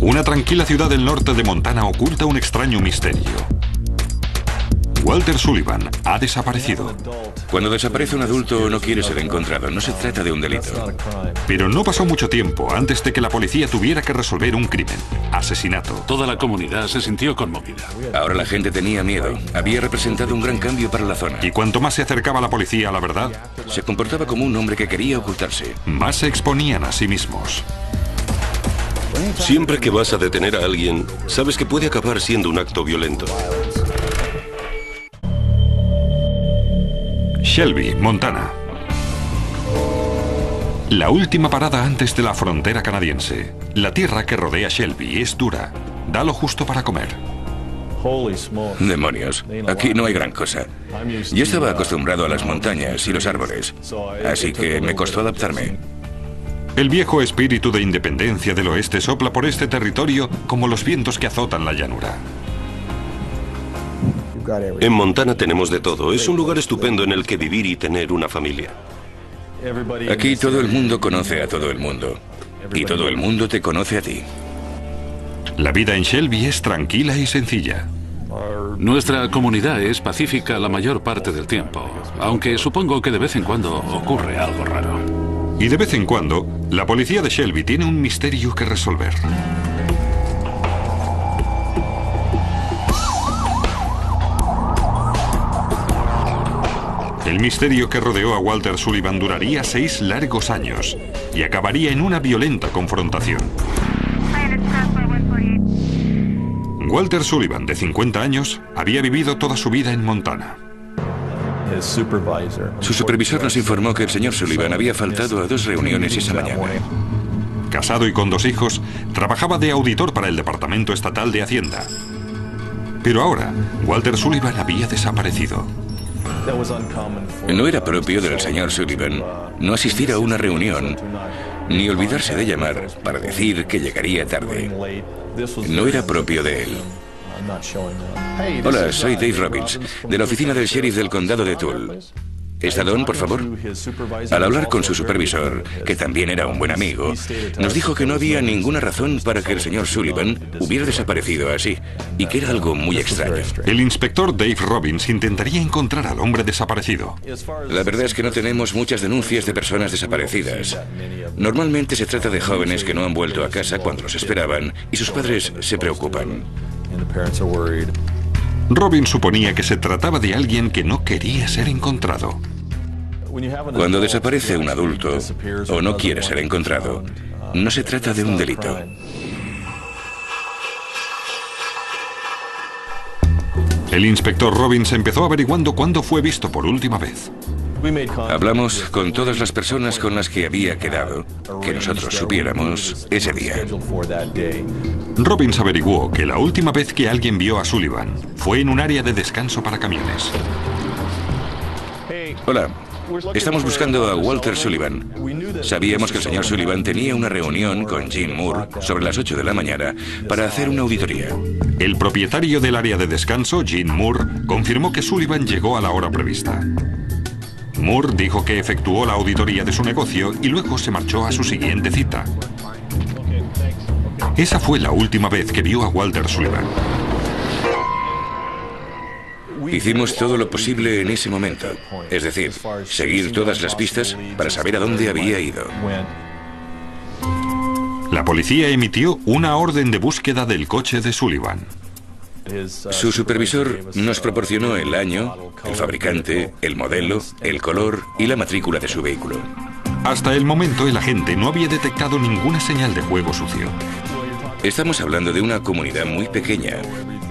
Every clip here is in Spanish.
Una tranquila ciudad del norte de Montana oculta un extraño misterio. Walter Sullivan ha desaparecido. Cuando desaparece un adulto no quiere ser encontrado, no se trata de un delito. Pero no pasó mucho tiempo antes de que la policía tuviera que resolver un crimen, asesinato. Toda la comunidad se sintió conmovida. Ahora la gente tenía miedo. Había representado un gran cambio para la zona. Y cuanto más se acercaba la policía a la verdad, Se comportaba como un hombre que quería ocultarse. más se exponían a sí mismos. Siempre que vas a detener a alguien, sabes que puede acabar siendo un acto violento. Shelby, Montana. La última parada antes de la frontera canadiense. La tierra que rodea Shelby es dura. Da lo justo para comer. Demonios, aquí no hay gran cosa. Yo estaba acostumbrado a las montañas y los árboles, así que me costó adaptarme. El viejo espíritu de independencia del oeste sopla por este territorio como los vientos que azotan la llanura. En Montana tenemos de todo. Es un lugar estupendo en el que vivir y tener una familia. Aquí todo el mundo conoce a todo el mundo. Y todo el mundo te conoce a ti. La vida en Shelby es tranquila y sencilla. Nuestra comunidad es pacífica la mayor parte del tiempo, aunque supongo que de vez en cuando ocurre algo raro. Y de vez en cuando, la policía de Shelby tiene un misterio que resolver. El misterio que rodeó a Walter Sullivan duraría seis largos años y acabaría en una violenta confrontación. Walter Sullivan, de 50 años, había vivido toda su vida en Montana. Su supervisor nos informó que el señor Sullivan había faltado a dos reuniones esa mañana. Casado y con dos hijos, trabajaba de auditor para el Departamento Estatal de Hacienda. Pero ahora, Walter Sullivan había desaparecido. No era propio del señor Sullivan no asistir a una reunión ni olvidarse de llamar para decir que llegaría tarde. No era propio de él. Hola, soy Dave Robbins, de la oficina del sheriff del condado de Toul. ¿Está Don, por favor? Al hablar con su supervisor, que también era un buen amigo, nos dijo que no había ninguna razón para que el señor Sullivan hubiera desaparecido así, y que era algo muy extraño. El inspector Dave Robbins intentaría encontrar al hombre desaparecido. La verdad es que no tenemos muchas denuncias de personas desaparecidas. Normalmente se trata de jóvenes que no han vuelto a casa cuando los esperaban y sus padres se preocupan. Robbins suponía que se trataba de alguien que no quería ser encontrado. Cuando desaparece un adulto o no quiere ser encontrado, no se trata de un delito. El inspector Robbins empezó averiguando cuándo fue visto por última vez. Hablamos con todas las personas con las que había quedado, que nosotros supiéramos ese día. Robbins averiguó que la última vez que alguien vio a Sullivan fue en un área de descanso para camiones. Hola, estamos buscando a Walter Sullivan. Sabíamos que el señor Sullivan tenía una reunión con Jim Moore sobre las 8 de la mañana para hacer una auditoría. El propietario del área de descanso, Jim Moore, confirmó que Sullivan llegó a la hora prevista. Moore dijo que efectuó la auditoría de su negocio y luego se marchó a su siguiente cita. Esa fue la última vez que vio a Walter Sullivan. Hicimos todo lo posible en ese momento, es decir, seguir todas las pistas para saber a dónde había ido. La policía emitió una orden de búsqueda del coche de Sullivan. Su supervisor nos proporcionó el año, el fabricante, el modelo, el color y la matrícula de su vehículo. Hasta el momento el agente no había detectado ninguna señal de juego sucio. Estamos hablando de una comunidad muy pequeña,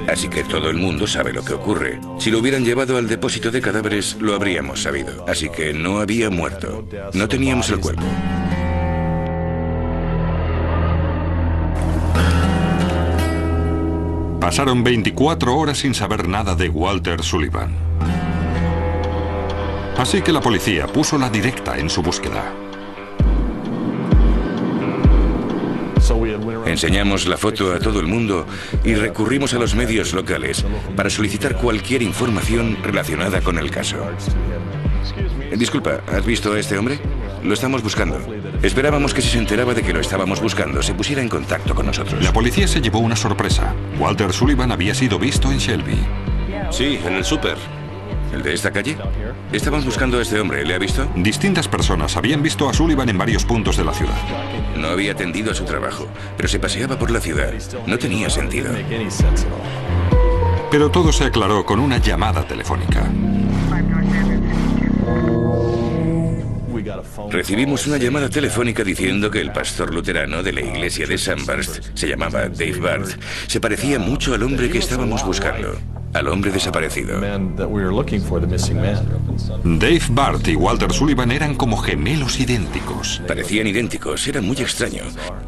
así que todo el mundo sabe lo que ocurre. Si lo hubieran llevado al depósito de cadáveres, lo habríamos sabido. Así que no había muerto. No teníamos el cuerpo. Pasaron 24 horas sin saber nada de Walter Sullivan. Así que la policía puso la directa en su búsqueda. Enseñamos la foto a todo el mundo y recurrimos a los medios locales para solicitar cualquier información relacionada con el caso. Disculpa, ¿has visto a este hombre? Lo estamos buscando. Esperábamos que si se enteraba de que lo estábamos buscando, se pusiera en contacto con nosotros. La policía se llevó una sorpresa. Walter Sullivan había sido visto en Shelby. Sí, en el súper. ¿El de esta calle? Estaban buscando a este hombre. ¿Le ha visto? Distintas personas habían visto a Sullivan en varios puntos de la ciudad. No había atendido a su trabajo, pero se paseaba por la ciudad. No tenía sentido. Pero todo se aclaró con una llamada telefónica. Recibimos una llamada telefónica diciendo que el pastor luterano de la iglesia de Sandburst, se llamaba Dave Barth, se parecía mucho al hombre que estábamos buscando, al hombre desaparecido. Dave Barth y Walter Sullivan eran como gemelos idénticos. Parecían idénticos, era muy extraño.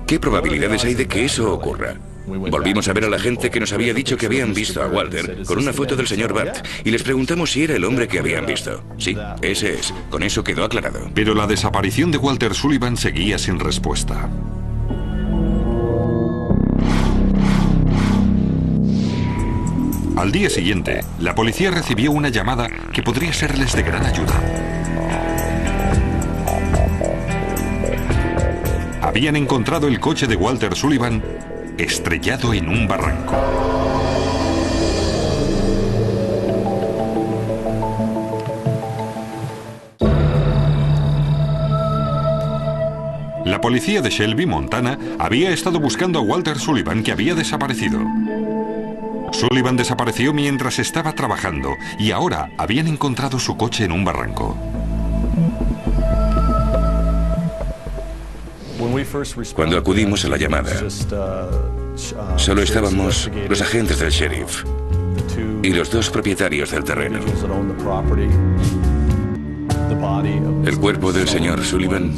¿Qué probabilidades hay de que eso ocurra? Volvimos a ver a la gente que nos había dicho que habían visto a Walter con una foto del señor Bart y les preguntamos si era el hombre que habían visto. Sí, ese es. Con eso quedó aclarado. Pero la desaparición de Walter Sullivan seguía sin respuesta. Al día siguiente, la policía recibió una llamada que podría serles de gran ayuda. Habían encontrado el coche de Walter Sullivan estrellado en un barranco. La policía de Shelby, Montana, había estado buscando a Walter Sullivan que había desaparecido. Sullivan desapareció mientras estaba trabajando y ahora habían encontrado su coche en un barranco. Cuando acudimos a la llamada, solo estábamos los agentes del sheriff y los dos propietarios del terreno. El cuerpo del señor Sullivan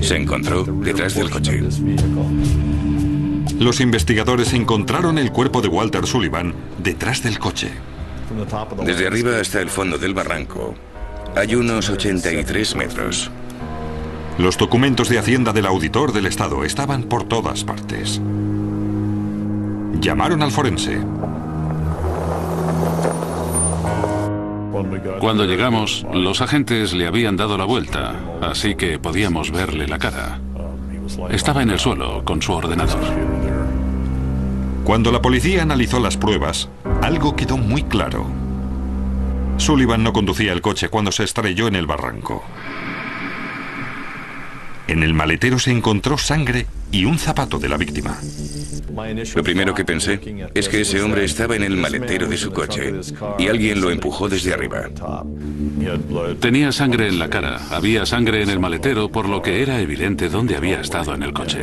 se encontró detrás del coche. Los investigadores encontraron el cuerpo de Walter Sullivan detrás del coche. Desde arriba hasta el fondo del barranco hay unos 83 metros. Los documentos de Hacienda del auditor del Estado estaban por todas partes. Llamaron al forense. Cuando llegamos, los agentes le habían dado la vuelta, así que podíamos verle la cara. Estaba en el suelo con su ordenador. Cuando la policía analizó las pruebas, algo quedó muy claro. Sullivan no conducía el coche cuando se estrelló en el barranco. En el maletero se encontró sangre y un zapato de la víctima. Lo primero que pensé es que ese hombre estaba en el maletero de su coche y alguien lo empujó desde arriba. Tenía sangre en la cara, había sangre en el maletero, por lo que era evidente dónde había estado en el coche.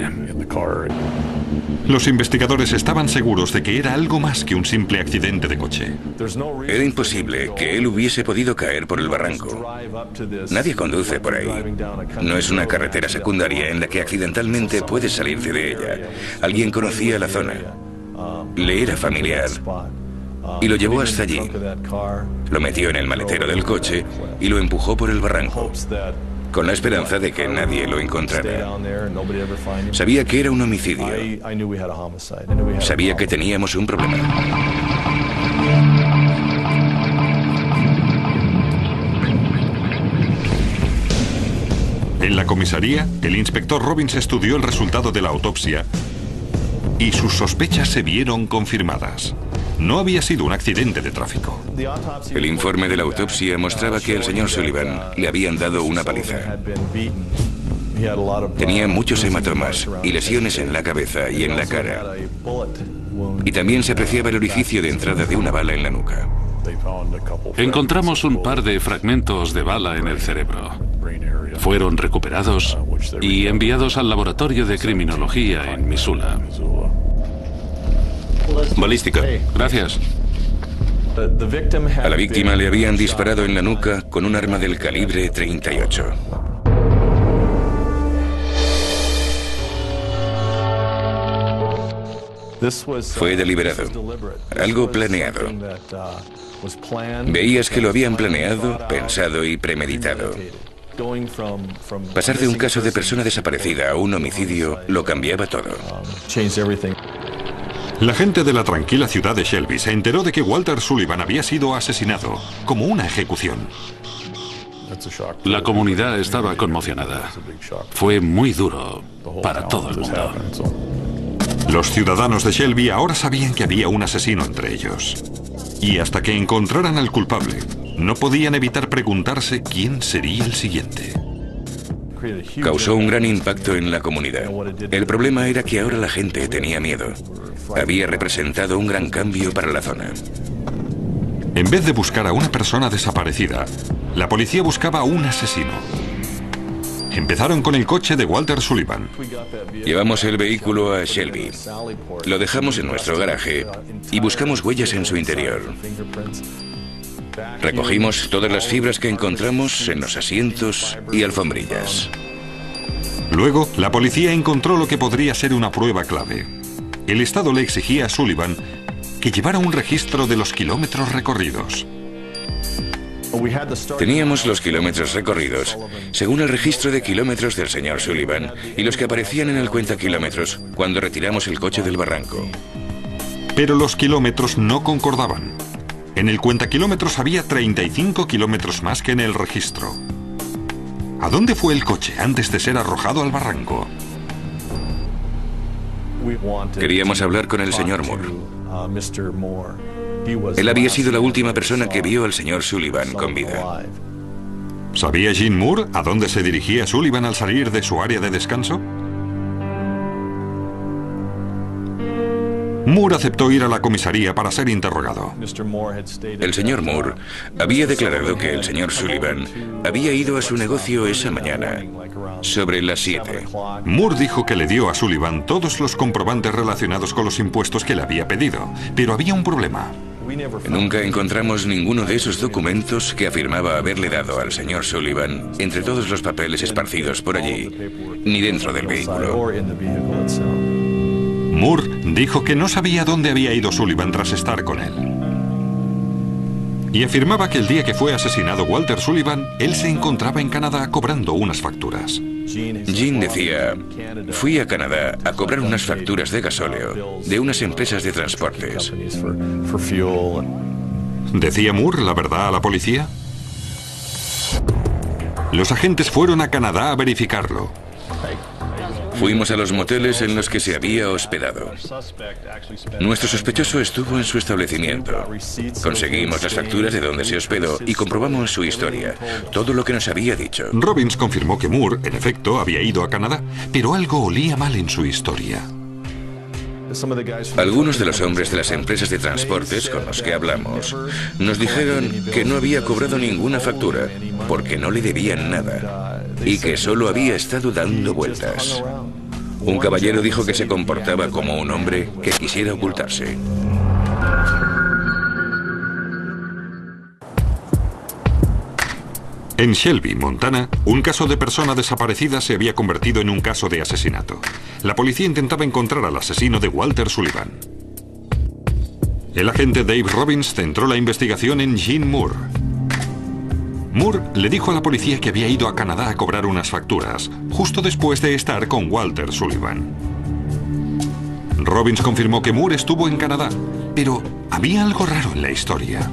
Los investigadores estaban seguros de que era algo más que un simple accidente de coche. Era imposible que él hubiese podido caer por el barranco. Nadie conduce por ahí. No es una carretera secundaria en la que accidentalmente puedes salirte de ella. Alguien conocía la zona. Le era familiar. Y lo llevó hasta allí. Lo metió en el maletero del coche y lo empujó por el barranco con la esperanza de que nadie lo encontrara. Sabía que era un homicidio. Sabía que teníamos un problema. En la comisaría, el inspector Robbins estudió el resultado de la autopsia y sus sospechas se vieron confirmadas. No había sido un accidente de tráfico. El informe de la autopsia mostraba que al señor Sullivan le habían dado una paliza. Tenía muchos hematomas y lesiones en la cabeza y en la cara. Y también se apreciaba el orificio de entrada de una bala en la nuca. Encontramos un par de fragmentos de bala en el cerebro. Fueron recuperados y enviados al laboratorio de criminología en Missoula. Balística. Gracias. A la víctima le habían disparado en la nuca con un arma del calibre 38. Fue deliberado, algo planeado. Veías que lo habían planeado, pensado y premeditado. Pasar de un caso de persona desaparecida a un homicidio lo cambiaba todo. La gente de la tranquila ciudad de Shelby se enteró de que Walter Sullivan había sido asesinado, como una ejecución. La comunidad estaba conmocionada. Fue muy duro para todo el mundo. Los ciudadanos de Shelby ahora sabían que había un asesino entre ellos. Y hasta que encontraran al culpable, no podían evitar preguntarse quién sería el siguiente. Causó un gran impacto en la comunidad. El problema era que ahora la gente tenía miedo. Había representado un gran cambio para la zona. En vez de buscar a una persona desaparecida, la policía buscaba a un asesino. Empezaron con el coche de Walter Sullivan. Llevamos el vehículo a Shelby. Lo dejamos en nuestro garaje y buscamos huellas en su interior. Recogimos todas las fibras que encontramos en los asientos y alfombrillas. Luego, la policía encontró lo que podría ser una prueba clave. El Estado le exigía a Sullivan que llevara un registro de los kilómetros recorridos. Teníamos los kilómetros recorridos, según el registro de kilómetros del señor Sullivan, y los que aparecían en el cuenta kilómetros cuando retiramos el coche del barranco. Pero los kilómetros no concordaban. En el cuenta kilómetros había 35 kilómetros más que en el registro. ¿A dónde fue el coche antes de ser arrojado al barranco? Queríamos hablar con el señor Moore. Él había sido la última persona que vio al señor Sullivan con vida. ¿Sabía Jean Moore a dónde se dirigía Sullivan al salir de su área de descanso? Moore aceptó ir a la comisaría para ser interrogado. El señor Moore había declarado que el señor Sullivan había ido a su negocio esa mañana, sobre las 7. Moore dijo que le dio a Sullivan todos los comprobantes relacionados con los impuestos que le había pedido, pero había un problema. Nunca encontramos ninguno de esos documentos que afirmaba haberle dado al señor Sullivan entre todos los papeles esparcidos por allí, ni dentro del vehículo. Moore dijo que no sabía dónde había ido Sullivan tras estar con él. Y afirmaba que el día que fue asesinado Walter Sullivan, él se encontraba en Canadá cobrando unas facturas. Jean decía, fui a Canadá a cobrar unas facturas de gasóleo de unas empresas de transportes. ¿Decía Moore la verdad a la policía? Los agentes fueron a Canadá a verificarlo. Fuimos a los moteles en los que se había hospedado. Nuestro sospechoso estuvo en su establecimiento. Conseguimos las facturas de donde se hospedó y comprobamos su historia, todo lo que nos había dicho. Robbins confirmó que Moore, en efecto, había ido a Canadá, pero algo olía mal en su historia. Algunos de los hombres de las empresas de transportes con los que hablamos nos dijeron que no había cobrado ninguna factura porque no le debían nada y que solo había estado dando vueltas. Un caballero dijo que se comportaba como un hombre que quisiera ocultarse. En Shelby, Montana, un caso de persona desaparecida se había convertido en un caso de asesinato. La policía intentaba encontrar al asesino de Walter Sullivan. El agente Dave Robbins centró la investigación en Jean Moore. Moore le dijo a la policía que había ido a Canadá a cobrar unas facturas, justo después de estar con Walter Sullivan. Robbins confirmó que Moore estuvo en Canadá, pero había algo raro en la historia.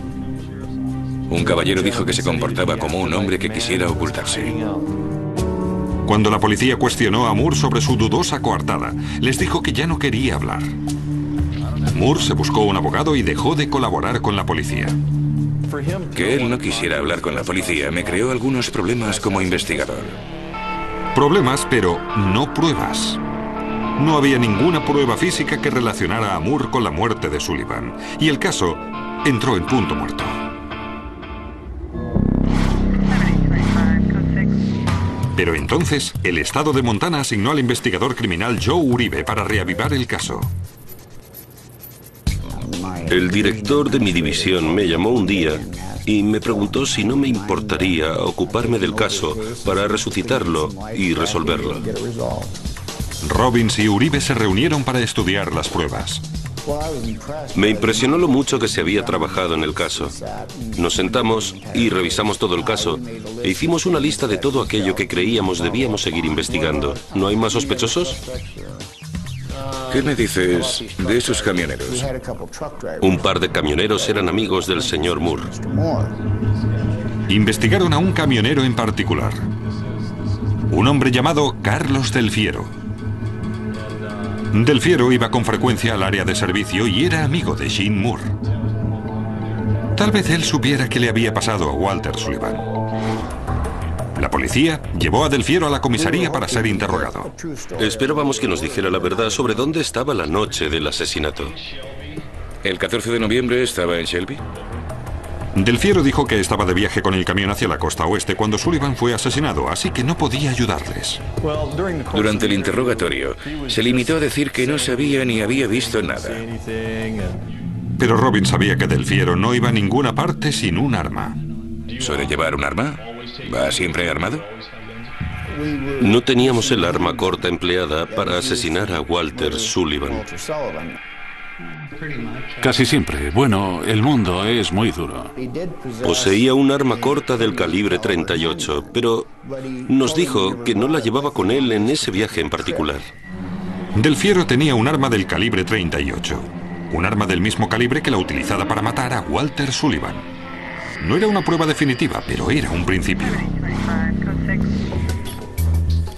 Un caballero dijo que se comportaba como un hombre que quisiera ocultarse. Cuando la policía cuestionó a Moore sobre su dudosa coartada, les dijo que ya no quería hablar. Moore se buscó un abogado y dejó de colaborar con la policía. Que él no quisiera hablar con la policía me creó algunos problemas como investigador. Problemas, pero no pruebas. No había ninguna prueba física que relacionara a Moore con la muerte de Sullivan, y el caso entró en punto muerto. Pero entonces, el estado de Montana asignó al investigador criminal Joe Uribe para reavivar el caso. El director de mi división me llamó un día y me preguntó si no me importaría ocuparme del caso para resucitarlo y resolverlo. Robbins y Uribe se reunieron para estudiar las pruebas. Me impresionó lo mucho que se había trabajado en el caso. Nos sentamos y revisamos todo el caso e hicimos una lista de todo aquello que creíamos debíamos seguir investigando. ¿No hay más sospechosos? ¿Qué me dices de esos camioneros? Un par de camioneros eran amigos del señor Moore. investigaron a un camionero en particular. Un hombre llamado Carlos Del Fiero. Del Fiero iba con frecuencia al área de servicio y era amigo de Jean Moore. Tal vez él supiera qué le había pasado a Walter Sullivan. La policía llevó a Del Fiero a la comisaría para ser interrogado. Esperábamos que nos dijera la verdad sobre dónde estaba la noche del asesinato. ¿El 14 de noviembre estaba en Shelby? Del Fiero dijo que estaba de viaje con el camión hacia la costa oeste cuando Sullivan fue asesinado, así que no podía ayudarles. Durante el interrogatorio, se limitó a decir que no sabía ni había visto nada. Pero Robin sabía que Del Fiero no iba a ninguna parte sin un arma. ¿Suele llevar un arma? ¿Va siempre armado? No teníamos el arma corta empleada para asesinar a Walter Sullivan. Casi siempre. Bueno, el mundo es muy duro. Poseía un arma corta del calibre 38, pero nos dijo que no la llevaba con él en ese viaje en particular. Del Fiero tenía un arma del calibre 38. Un arma del mismo calibre que la utilizada para matar a Walter Sullivan. No era una prueba definitiva, pero era un principio.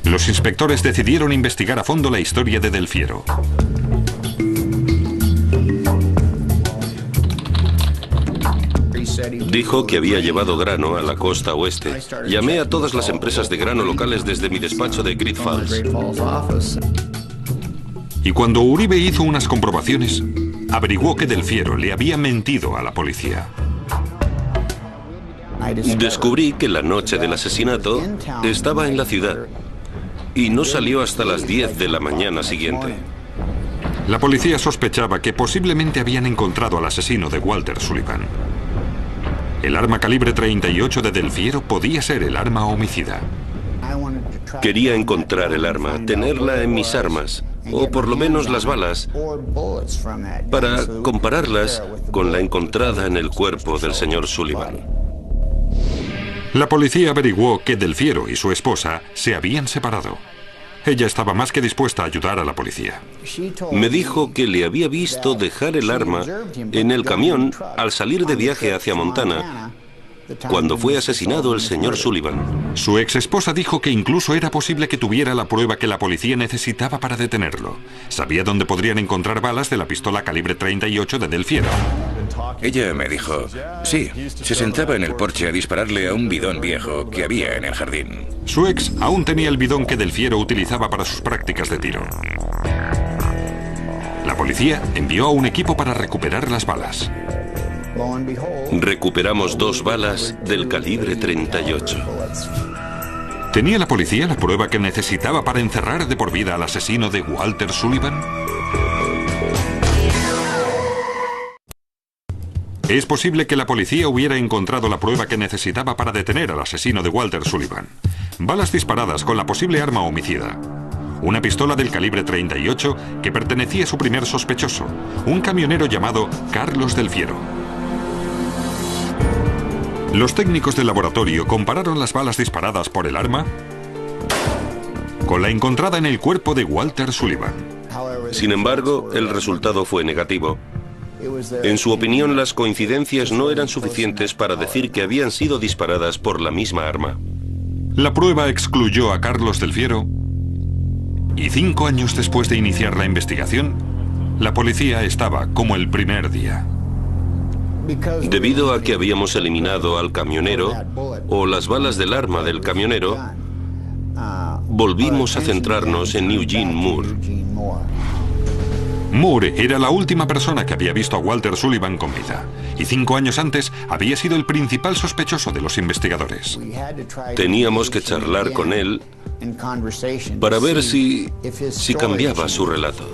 Los inspectores decidieron investigar a fondo la historia de Del Fiero. Dijo que había llevado grano a la costa oeste. Llamé a todas las empresas de grano locales desde mi despacho de Great Falls. Y cuando Uribe hizo unas comprobaciones, averiguó que Del Fiero le había mentido a la policía. Descubrí que la noche del asesinato estaba en la ciudad y no salió hasta las 10 de la mañana siguiente. La policía sospechaba que posiblemente habían encontrado al asesino de Walter Sullivan. El arma calibre 38 de Del Fiero podía ser el arma homicida. Quería encontrar el arma, tenerla en mis armas, o por lo menos las balas, para compararlas con la encontrada en el cuerpo del señor Sullivan. La policía averiguó que Del Fiero y su esposa se habían separado. Ella estaba más que dispuesta a ayudar a la policía. Me dijo que le había visto dejar el arma en el camión al salir de viaje hacia Montana cuando fue asesinado el señor Sullivan. Su ex esposa dijo que incluso era posible que tuviera la prueba que la policía necesitaba para detenerlo. Sabía dónde podrían encontrar balas de la pistola calibre 38 de Del Fiero. Ella me dijo, sí, se sentaba en el porche a dispararle a un bidón viejo que había en el jardín. Su ex aún tenía el bidón que Del Fiero utilizaba para sus prácticas de tiro. La policía envió a un equipo para recuperar las balas. Recuperamos dos balas del calibre 38. ¿Tenía la policía la prueba que necesitaba para encerrar de por vida al asesino de Walter Sullivan? Es posible que la policía hubiera encontrado la prueba que necesitaba para detener al asesino de Walter Sullivan. Balas disparadas con la posible arma homicida. Una pistola del calibre 38 que pertenecía a su primer sospechoso, un camionero llamado Carlos Del Fiero. Los técnicos del laboratorio compararon las balas disparadas por el arma con la encontrada en el cuerpo de Walter Sullivan. Sin embargo, el resultado fue negativo. En su opinión, las coincidencias no eran suficientes para decir que habían sido disparadas por la misma arma. La prueba excluyó a Carlos Del Fiero y cinco años después de iniciar la investigación, la policía estaba como el primer día. Debido a que habíamos eliminado al camionero o las balas del arma del camionero, volvimos a centrarnos en Eugene Moore. Moore era la última persona que había visto a Walter Sullivan con vida, y cinco años antes había sido el principal sospechoso de los investigadores. Teníamos que charlar con él para ver si, si cambiaba su relato.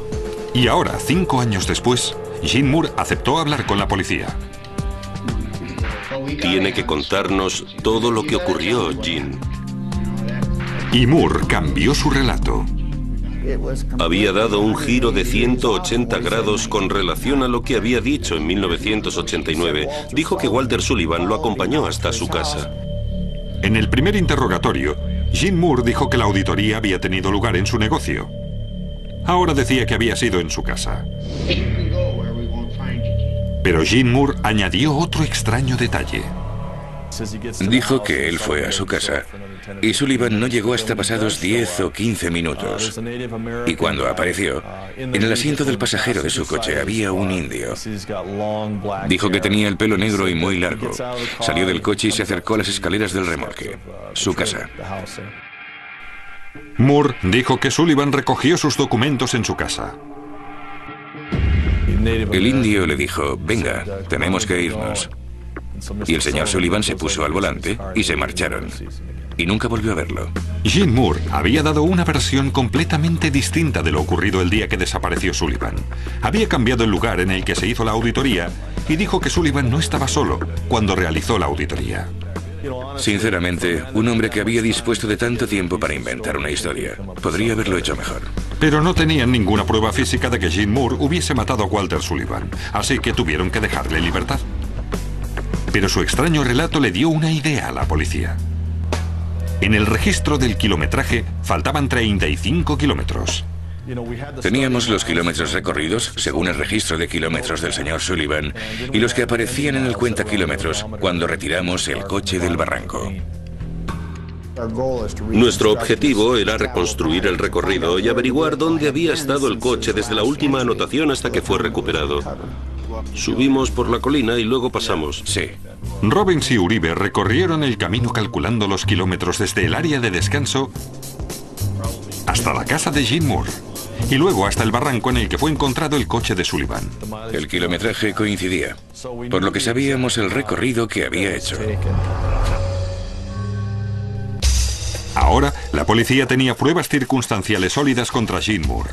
Y ahora, cinco años después, Jean Moore aceptó hablar con la policía. Tiene que contarnos todo lo que ocurrió, Jean. Y Moore cambió su relato. Había dado un giro de 180 grados con relación a lo que había dicho en 1989. Dijo que Walter Sullivan lo acompañó hasta su casa. En el primer interrogatorio, Jean Moore dijo que la auditoría había tenido lugar en su negocio. Ahora decía que había sido en su casa. Pero Jean Moore añadió otro extraño detalle. Dijo que él fue a su casa y Sullivan no llegó hasta pasados 10 o 15 minutos. Y cuando apareció, en el asiento del pasajero de su coche había un indio. Dijo que tenía el pelo negro y muy largo. Salió del coche y se acercó a las escaleras del remolque. Su casa. Moore dijo que Sullivan recogió sus documentos en su casa. El indio le dijo, venga, tenemos que irnos. Y el señor Sullivan se puso al volante y se marcharon. Y nunca volvió a verlo. Jim Moore había dado una versión completamente distinta de lo ocurrido el día que desapareció Sullivan. Había cambiado el lugar en el que se hizo la auditoría y dijo que Sullivan no estaba solo cuando realizó la auditoría. Sinceramente, un hombre que había dispuesto de tanto tiempo para inventar una historia, podría haberlo hecho mejor. Pero no tenían ninguna prueba física de que Jim Moore hubiese matado a Walter Sullivan, así que tuvieron que dejarle libertad. Pero su extraño relato le dio una idea a la policía. En el registro del kilometraje faltaban 35 kilómetros. Teníamos los kilómetros recorridos según el registro de kilómetros del señor Sullivan y los que aparecían en el cuenta kilómetros cuando retiramos el coche del barranco. Nuestro objetivo era reconstruir el recorrido y averiguar dónde había estado el coche desde la última anotación hasta que fue recuperado. Subimos por la colina y luego pasamos. Sí. Robbins y Uribe recorrieron el camino calculando los kilómetros desde el área de descanso hasta la casa de Jim Moore y luego hasta el barranco en el que fue encontrado el coche de Sullivan. El kilometraje coincidía, por lo que sabíamos el recorrido que había hecho. Ahora, la policía tenía pruebas circunstanciales sólidas contra Jim Moore.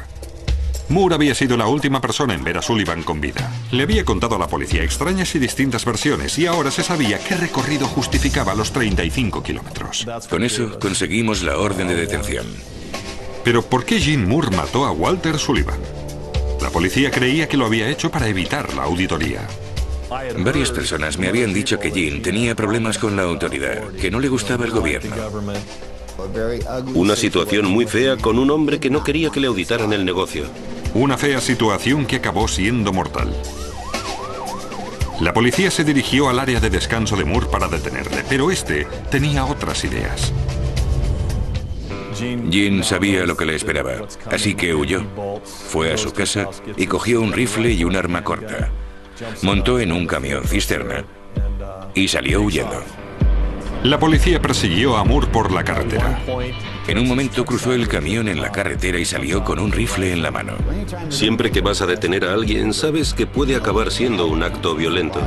Moore había sido la última persona en ver a Sullivan con vida. Le había contado a la policía extrañas y distintas versiones y ahora se sabía qué recorrido justificaba los 35 kilómetros. Con eso conseguimos la orden de detención. Pero ¿por qué Jim Moore mató a Walter Sullivan? La policía creía que lo había hecho para evitar la auditoría. Varias personas me habían dicho que Jim tenía problemas con la autoridad, que no le gustaba el gobierno. Una situación muy fea con un hombre que no quería que le auditaran el negocio. Una fea situación que acabó siendo mortal. La policía se dirigió al área de descanso de Moore para detenerle, pero este tenía otras ideas. Jean sabía lo que le esperaba, así que huyó. Fue a su casa y cogió un rifle y un arma corta. Montó en un camión cisterna y salió huyendo. La policía persiguió a Moore por la carretera. En un momento cruzó el camión en la carretera y salió con un rifle en la mano. Siempre que vas a detener a alguien, sabes que puede acabar siendo un acto violento.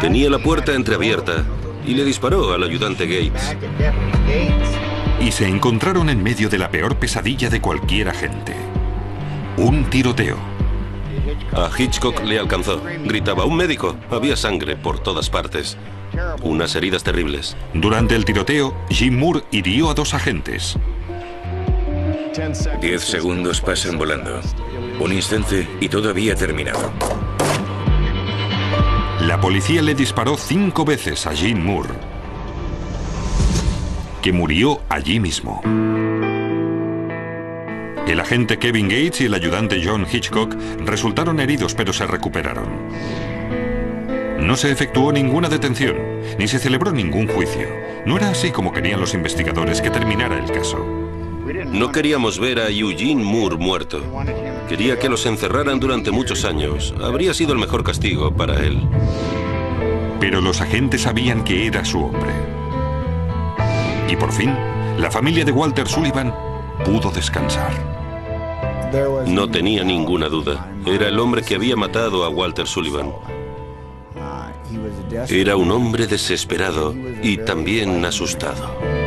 Tenía la puerta entreabierta y le disparó al ayudante Gates y se encontraron en medio de la peor pesadilla de cualquier agente. Un tiroteo. A Hitchcock le alcanzó. Gritaba, un médico. Había sangre por todas partes. Unas heridas terribles. Durante el tiroteo, Jim Moore hirió a dos agentes. Diez segundos pasan volando. Un instante y todo había terminado. La policía le disparó cinco veces a Jim Moore que murió allí mismo. El agente Kevin Gates y el ayudante John Hitchcock resultaron heridos pero se recuperaron. No se efectuó ninguna detención, ni se celebró ningún juicio. No era así como querían los investigadores que terminara el caso. No queríamos ver a Eugene Moore muerto. Quería que los encerraran durante muchos años. Habría sido el mejor castigo para él. Pero los agentes sabían que era su hombre. Y por fin, la familia de Walter Sullivan pudo descansar. No tenía ninguna duda. Era el hombre que había matado a Walter Sullivan. Era un hombre desesperado y también asustado.